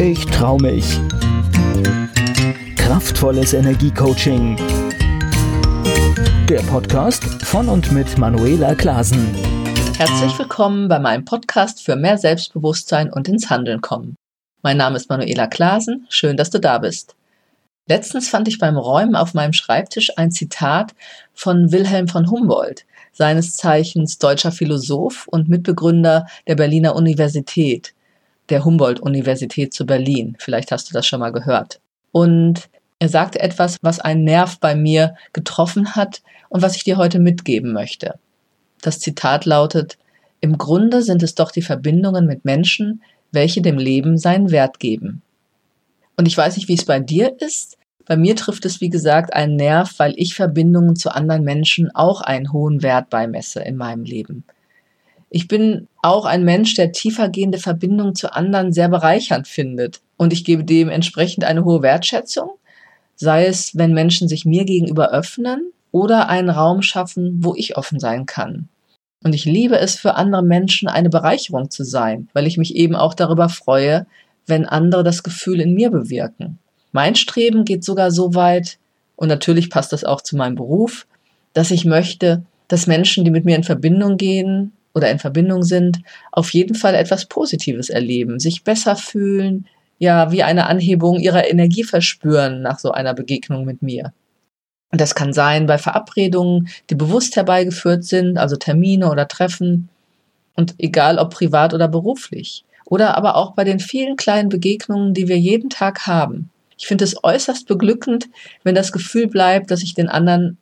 Ich trau mich. Kraftvolles Energiecoaching. Der Podcast von und mit Manuela Klasen. Herzlich willkommen bei meinem Podcast für mehr Selbstbewusstsein und ins Handeln kommen. Mein Name ist Manuela Klasen. Schön, dass du da bist. Letztens fand ich beim Räumen auf meinem Schreibtisch ein Zitat von Wilhelm von Humboldt, seines Zeichens deutscher Philosoph und Mitbegründer der Berliner Universität der Humboldt-Universität zu Berlin. Vielleicht hast du das schon mal gehört. Und er sagte etwas, was einen Nerv bei mir getroffen hat und was ich dir heute mitgeben möchte. Das Zitat lautet, im Grunde sind es doch die Verbindungen mit Menschen, welche dem Leben seinen Wert geben. Und ich weiß nicht, wie es bei dir ist. Bei mir trifft es, wie gesagt, einen Nerv, weil ich Verbindungen zu anderen Menschen auch einen hohen Wert beimesse in meinem Leben. Ich bin auch ein Mensch, der tiefergehende Verbindungen zu anderen sehr bereichernd findet. Und ich gebe dem entsprechend eine hohe Wertschätzung, sei es, wenn Menschen sich mir gegenüber öffnen oder einen Raum schaffen, wo ich offen sein kann. Und ich liebe es, für andere Menschen eine Bereicherung zu sein, weil ich mich eben auch darüber freue, wenn andere das Gefühl in mir bewirken. Mein Streben geht sogar so weit, und natürlich passt das auch zu meinem Beruf, dass ich möchte, dass Menschen, die mit mir in Verbindung gehen, oder in Verbindung sind, auf jeden Fall etwas Positives erleben, sich besser fühlen, ja, wie eine Anhebung ihrer Energie verspüren nach so einer Begegnung mit mir. Und das kann sein bei Verabredungen, die bewusst herbeigeführt sind, also Termine oder Treffen, und egal ob privat oder beruflich. Oder aber auch bei den vielen kleinen Begegnungen, die wir jeden Tag haben. Ich finde es äußerst beglückend, wenn das Gefühl bleibt, dass ich den anderen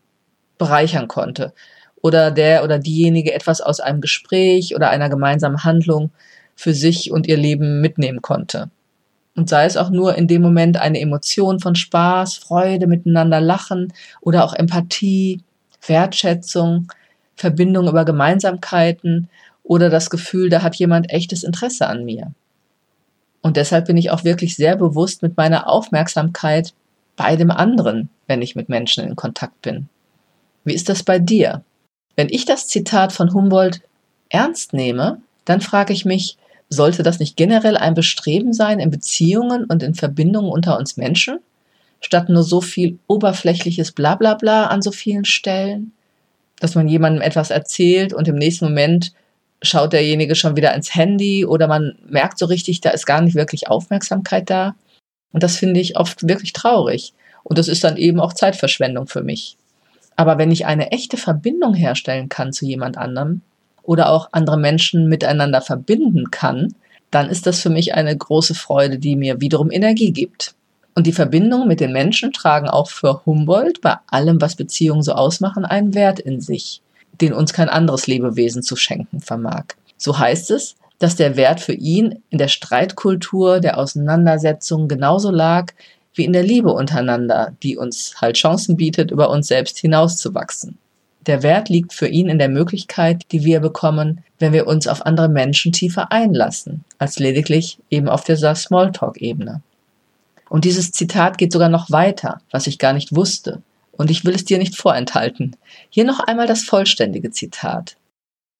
bereichern konnte oder der oder diejenige etwas aus einem Gespräch oder einer gemeinsamen Handlung für sich und ihr Leben mitnehmen konnte. Und sei es auch nur in dem Moment eine Emotion von Spaß, Freude, miteinander lachen oder auch Empathie, Wertschätzung, Verbindung über Gemeinsamkeiten oder das Gefühl, da hat jemand echtes Interesse an mir. Und deshalb bin ich auch wirklich sehr bewusst mit meiner Aufmerksamkeit bei dem anderen, wenn ich mit Menschen in Kontakt bin. Wie ist das bei dir? Wenn ich das Zitat von Humboldt ernst nehme, dann frage ich mich, sollte das nicht generell ein Bestreben sein in Beziehungen und in Verbindungen unter uns Menschen, statt nur so viel oberflächliches Blablabla an so vielen Stellen, dass man jemandem etwas erzählt und im nächsten Moment schaut derjenige schon wieder ins Handy oder man merkt so richtig, da ist gar nicht wirklich Aufmerksamkeit da. Und das finde ich oft wirklich traurig. Und das ist dann eben auch Zeitverschwendung für mich. Aber wenn ich eine echte Verbindung herstellen kann zu jemand anderem oder auch andere Menschen miteinander verbinden kann, dann ist das für mich eine große Freude, die mir wiederum Energie gibt. Und die Verbindungen mit den Menschen tragen auch für Humboldt bei allem, was Beziehungen so ausmachen, einen Wert in sich, den uns kein anderes Lebewesen zu schenken vermag. So heißt es, dass der Wert für ihn in der Streitkultur der Auseinandersetzung genauso lag wie in der Liebe untereinander, die uns halt Chancen bietet, über uns selbst hinauszuwachsen. Der Wert liegt für ihn in der Möglichkeit, die wir bekommen, wenn wir uns auf andere Menschen tiefer einlassen, als lediglich eben auf dieser Smalltalk-Ebene. Und dieses Zitat geht sogar noch weiter, was ich gar nicht wusste. Und ich will es dir nicht vorenthalten. Hier noch einmal das vollständige Zitat.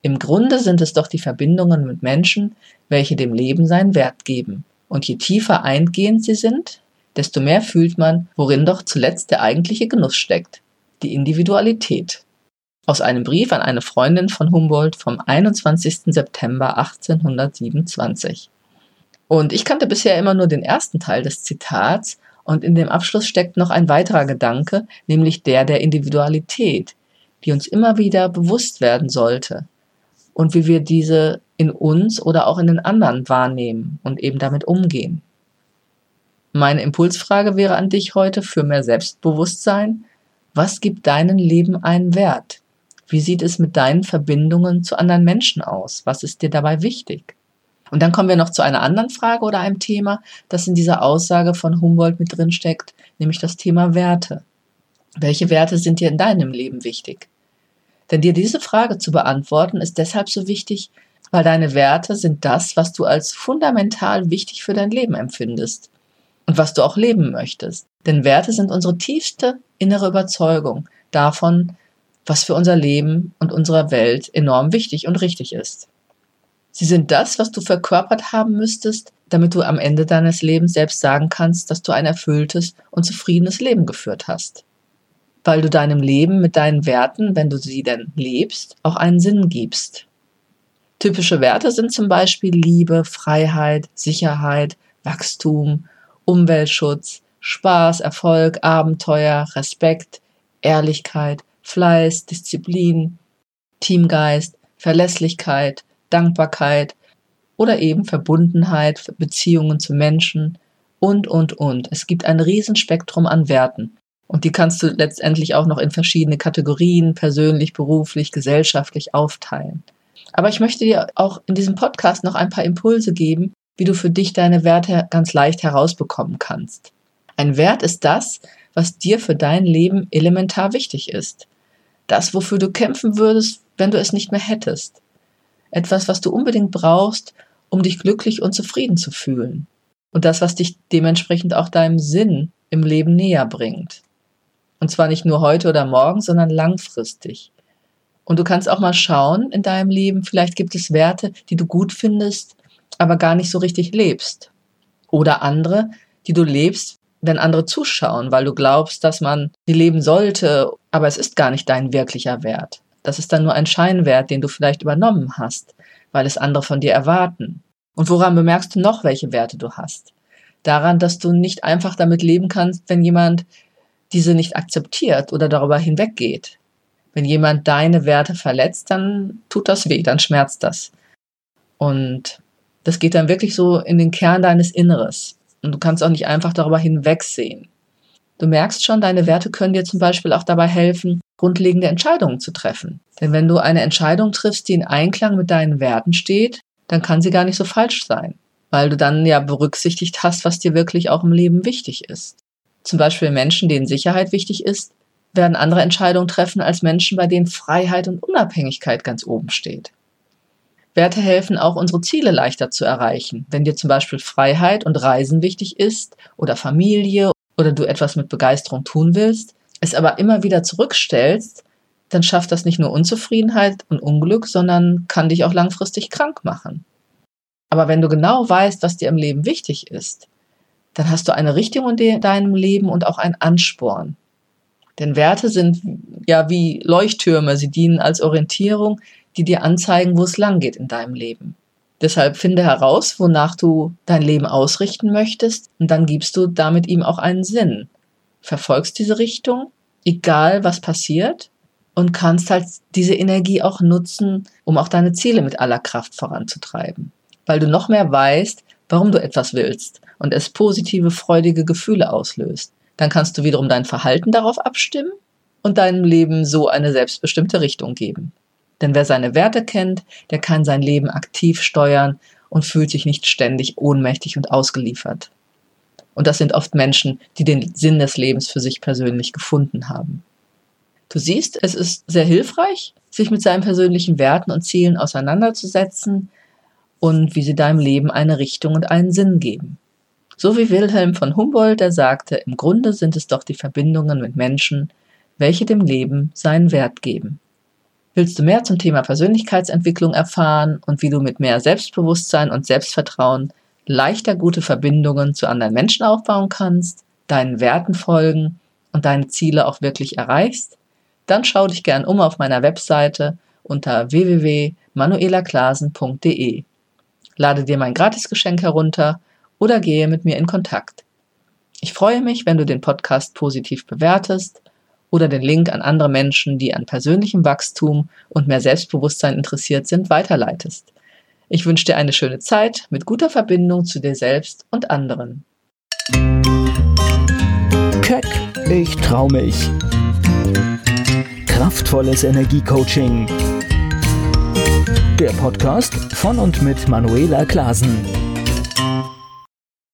Im Grunde sind es doch die Verbindungen mit Menschen, welche dem Leben seinen Wert geben. Und je tiefer eingehend sie sind, desto mehr fühlt man, worin doch zuletzt der eigentliche Genuss steckt, die Individualität. Aus einem Brief an eine Freundin von Humboldt vom 21. September 1827. Und ich kannte bisher immer nur den ersten Teil des Zitats und in dem Abschluss steckt noch ein weiterer Gedanke, nämlich der der Individualität, die uns immer wieder bewusst werden sollte und wie wir diese in uns oder auch in den anderen wahrnehmen und eben damit umgehen. Meine Impulsfrage wäre an dich heute für mehr Selbstbewusstsein. Was gibt deinem Leben einen Wert? Wie sieht es mit deinen Verbindungen zu anderen Menschen aus? Was ist dir dabei wichtig? Und dann kommen wir noch zu einer anderen Frage oder einem Thema, das in dieser Aussage von Humboldt mit drin steckt, nämlich das Thema Werte. Welche Werte sind dir in deinem Leben wichtig? Denn dir diese Frage zu beantworten ist deshalb so wichtig, weil deine Werte sind das, was du als fundamental wichtig für dein Leben empfindest und was du auch leben möchtest. Denn Werte sind unsere tiefste innere Überzeugung davon, was für unser Leben und unserer Welt enorm wichtig und richtig ist. Sie sind das, was du verkörpert haben müsstest, damit du am Ende deines Lebens selbst sagen kannst, dass du ein erfülltes und zufriedenes Leben geführt hast. Weil du deinem Leben mit deinen Werten, wenn du sie denn lebst, auch einen Sinn gibst. Typische Werte sind zum Beispiel Liebe, Freiheit, Sicherheit, Wachstum, Umweltschutz, Spaß, Erfolg, Abenteuer, Respekt, Ehrlichkeit, Fleiß, Disziplin, Teamgeist, Verlässlichkeit, Dankbarkeit oder eben Verbundenheit, Beziehungen zu Menschen und, und, und. Es gibt ein Riesenspektrum an Werten. Und die kannst du letztendlich auch noch in verschiedene Kategorien, persönlich, beruflich, gesellschaftlich aufteilen. Aber ich möchte dir auch in diesem Podcast noch ein paar Impulse geben, wie du für dich deine Werte ganz leicht herausbekommen kannst. Ein Wert ist das, was dir für dein Leben elementar wichtig ist. Das, wofür du kämpfen würdest, wenn du es nicht mehr hättest. Etwas, was du unbedingt brauchst, um dich glücklich und zufrieden zu fühlen. Und das, was dich dementsprechend auch deinem Sinn im Leben näher bringt. Und zwar nicht nur heute oder morgen, sondern langfristig. Und du kannst auch mal schauen in deinem Leben, vielleicht gibt es Werte, die du gut findest, aber gar nicht so richtig lebst. Oder andere, die du lebst, wenn andere zuschauen, weil du glaubst, dass man sie leben sollte, aber es ist gar nicht dein wirklicher Wert. Das ist dann nur ein Scheinwert, den du vielleicht übernommen hast, weil es andere von dir erwarten. Und woran bemerkst du noch, welche Werte du hast? Daran, dass du nicht einfach damit leben kannst, wenn jemand diese nicht akzeptiert oder darüber hinweggeht. Wenn jemand deine Werte verletzt, dann tut das weh, dann schmerzt das. Und das geht dann wirklich so in den Kern deines Inneres. Und du kannst auch nicht einfach darüber hinwegsehen. Du merkst schon, deine Werte können dir zum Beispiel auch dabei helfen, grundlegende Entscheidungen zu treffen. Denn wenn du eine Entscheidung triffst, die in Einklang mit deinen Werten steht, dann kann sie gar nicht so falsch sein, weil du dann ja berücksichtigt hast, was dir wirklich auch im Leben wichtig ist. Zum Beispiel Menschen, denen Sicherheit wichtig ist, werden andere Entscheidungen treffen als Menschen, bei denen Freiheit und Unabhängigkeit ganz oben steht. Werte helfen auch, unsere Ziele leichter zu erreichen. Wenn dir zum Beispiel Freiheit und Reisen wichtig ist oder Familie oder du etwas mit Begeisterung tun willst, es aber immer wieder zurückstellst, dann schafft das nicht nur Unzufriedenheit und Unglück, sondern kann dich auch langfristig krank machen. Aber wenn du genau weißt, was dir im Leben wichtig ist, dann hast du eine Richtung in deinem Leben und auch einen Ansporn. Denn Werte sind ja wie Leuchttürme, sie dienen als Orientierung, die dir anzeigen, wo es lang geht in deinem Leben. Deshalb finde heraus, wonach du dein Leben ausrichten möchtest und dann gibst du damit ihm auch einen Sinn. Verfolgst diese Richtung, egal was passiert und kannst halt diese Energie auch nutzen, um auch deine Ziele mit aller Kraft voranzutreiben. Weil du noch mehr weißt, warum du etwas willst und es positive, freudige Gefühle auslöst. Dann kannst du wiederum dein Verhalten darauf abstimmen und deinem Leben so eine selbstbestimmte Richtung geben. Denn wer seine Werte kennt, der kann sein Leben aktiv steuern und fühlt sich nicht ständig ohnmächtig und ausgeliefert. Und das sind oft Menschen, die den Sinn des Lebens für sich persönlich gefunden haben. Du siehst, es ist sehr hilfreich, sich mit seinen persönlichen Werten und Zielen auseinanderzusetzen und wie sie deinem Leben eine Richtung und einen Sinn geben. So wie Wilhelm von Humboldt, der sagte, im Grunde sind es doch die Verbindungen mit Menschen, welche dem Leben seinen Wert geben. Willst du mehr zum Thema Persönlichkeitsentwicklung erfahren und wie du mit mehr Selbstbewusstsein und Selbstvertrauen leichter gute Verbindungen zu anderen Menschen aufbauen kannst, deinen Werten folgen und deine Ziele auch wirklich erreichst? Dann schau dich gern um auf meiner Webseite unter www.manuelaklasen.de. Lade dir mein Gratisgeschenk herunter oder gehe mit mir in Kontakt. Ich freue mich, wenn du den Podcast positiv bewertest oder den Link an andere Menschen, die an persönlichem Wachstum und mehr Selbstbewusstsein interessiert sind, weiterleitest. Ich wünsche dir eine schöne Zeit mit guter Verbindung zu dir selbst und anderen. Keck, ich trau mich. Kraftvolles Energiecoaching. Der Podcast von und mit Manuela Klasen.